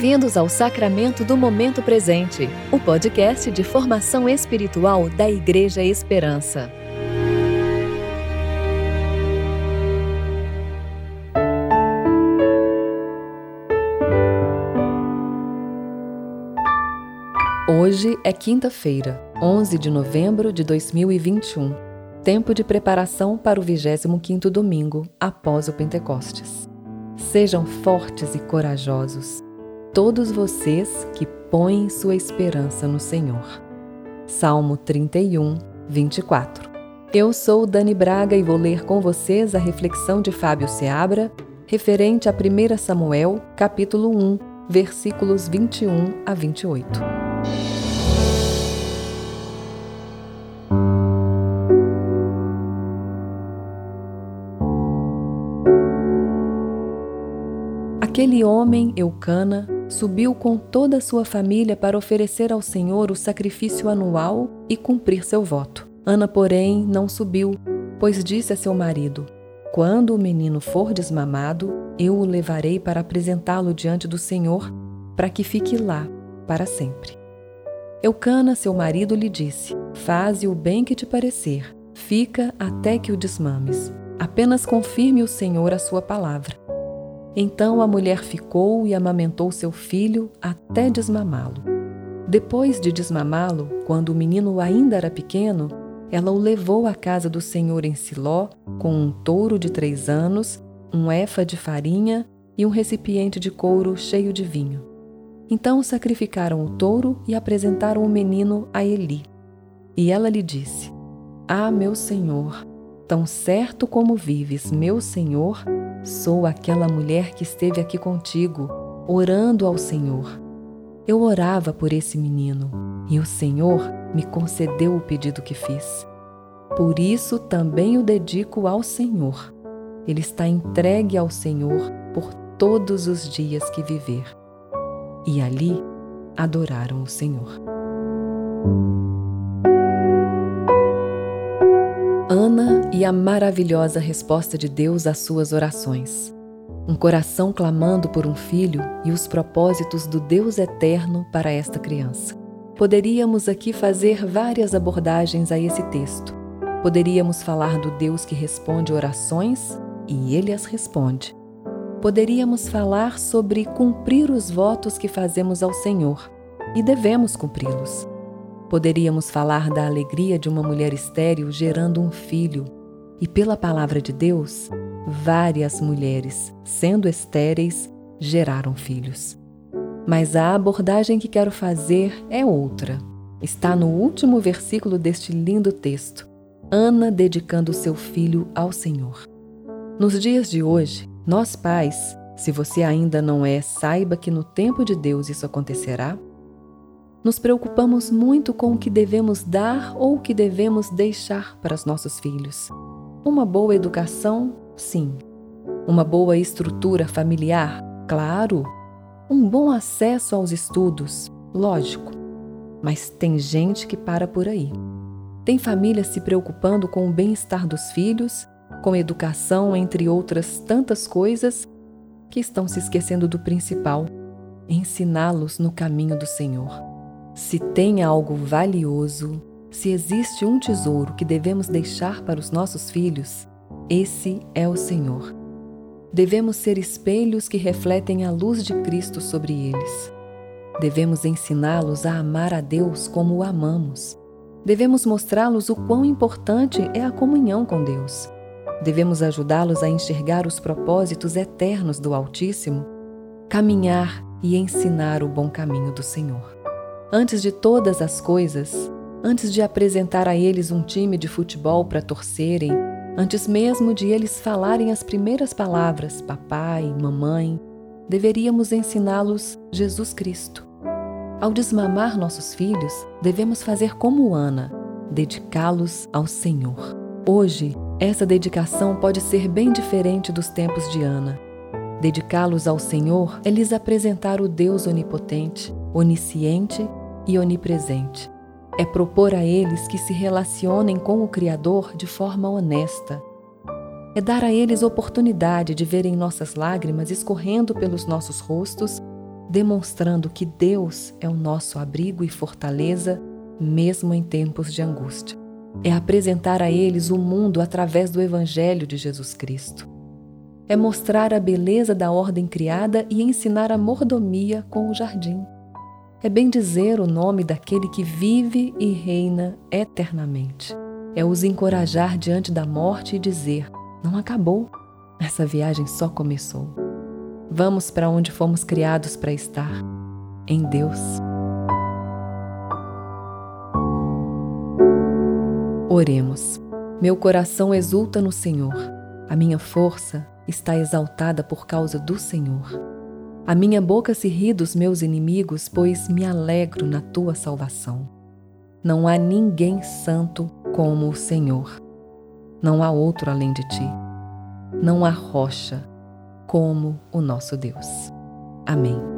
Bem-vindos ao Sacramento do Momento Presente, o podcast de formação espiritual da Igreja Esperança. Hoje é quinta-feira, 11 de novembro de 2021, tempo de preparação para o 25º domingo após o Pentecostes. Sejam fortes e corajosos todos vocês que põem sua esperança no Senhor. Salmo 31, 24. Eu sou Dani Braga e vou ler com vocês a reflexão de Fábio Seabra, referente a 1 Samuel, capítulo 1, versículos 21 a 28. Aquele homem, Eucana, subiu com toda a sua família para oferecer ao Senhor o sacrifício anual e cumprir seu voto. Ana, porém, não subiu, pois disse a seu marido: Quando o menino for desmamado, eu o levarei para apresentá-lo diante do Senhor, para que fique lá para sempre. Eucana, seu marido, lhe disse: Faze o bem que te parecer, fica até que o desmames. Apenas confirme o Senhor a sua palavra. Então a mulher ficou e amamentou seu filho até desmamá-lo. Depois de desmamá-lo, quando o menino ainda era pequeno, ela o levou à casa do Senhor em Siló com um touro de três anos, um efa de farinha e um recipiente de couro cheio de vinho. Então sacrificaram o touro e apresentaram o menino a Eli. E ela lhe disse: Ah, meu senhor, tão certo como vives, meu senhor, Sou aquela mulher que esteve aqui contigo, orando ao Senhor. Eu orava por esse menino e o Senhor me concedeu o pedido que fiz. Por isso também o dedico ao Senhor. Ele está entregue ao Senhor por todos os dias que viver. E ali adoraram o Senhor. Ana e a maravilhosa resposta de Deus às suas orações. Um coração clamando por um filho e os propósitos do Deus eterno para esta criança. Poderíamos aqui fazer várias abordagens a esse texto. Poderíamos falar do Deus que responde orações e ele as responde. Poderíamos falar sobre cumprir os votos que fazemos ao Senhor e devemos cumpri-los. Poderíamos falar da alegria de uma mulher estéril gerando um filho, e pela palavra de Deus, várias mulheres, sendo estéreis, geraram filhos. Mas a abordagem que quero fazer é outra. Está no último versículo deste lindo texto. Ana dedicando seu filho ao Senhor. Nos dias de hoje, nós pais, se você ainda não é, saiba que no tempo de Deus isso acontecerá nos preocupamos muito com o que devemos dar ou o que devemos deixar para os nossos filhos. Uma boa educação, sim. Uma boa estrutura familiar, claro. Um bom acesso aos estudos, lógico. Mas tem gente que para por aí. Tem famílias se preocupando com o bem-estar dos filhos, com educação, entre outras tantas coisas, que estão se esquecendo do principal: ensiná-los no caminho do Senhor. Se tem algo valioso, se existe um tesouro que devemos deixar para os nossos filhos, esse é o Senhor. Devemos ser espelhos que refletem a luz de Cristo sobre eles. Devemos ensiná-los a amar a Deus como o amamos. Devemos mostrá-los o quão importante é a comunhão com Deus. Devemos ajudá-los a enxergar os propósitos eternos do Altíssimo, caminhar e ensinar o bom caminho do Senhor. Antes de todas as coisas, antes de apresentar a eles um time de futebol para torcerem, antes mesmo de eles falarem as primeiras palavras, papai, mamãe, deveríamos ensiná-los Jesus Cristo. Ao desmamar nossos filhos, devemos fazer como Ana, dedicá-los ao Senhor. Hoje, essa dedicação pode ser bem diferente dos tempos de Ana. Dedicá-los ao Senhor é lhes apresentar o Deus onipotente, onisciente e onipresente. É propor a eles que se relacionem com o Criador de forma honesta. É dar a eles oportunidade de verem nossas lágrimas escorrendo pelos nossos rostos demonstrando que Deus é o nosso abrigo e fortaleza, mesmo em tempos de angústia. É apresentar a eles o mundo através do Evangelho de Jesus Cristo. É mostrar a beleza da ordem criada e ensinar a mordomia com o jardim. É bem dizer o nome daquele que vive e reina eternamente. É os encorajar diante da morte e dizer: não acabou, essa viagem só começou. Vamos para onde fomos criados para estar, em Deus. Oremos. Meu coração exulta no Senhor, a minha força está exaltada por causa do Senhor. A minha boca se ri dos meus inimigos, pois me alegro na tua salvação. Não há ninguém santo como o Senhor. Não há outro além de ti. Não há rocha como o nosso Deus. Amém.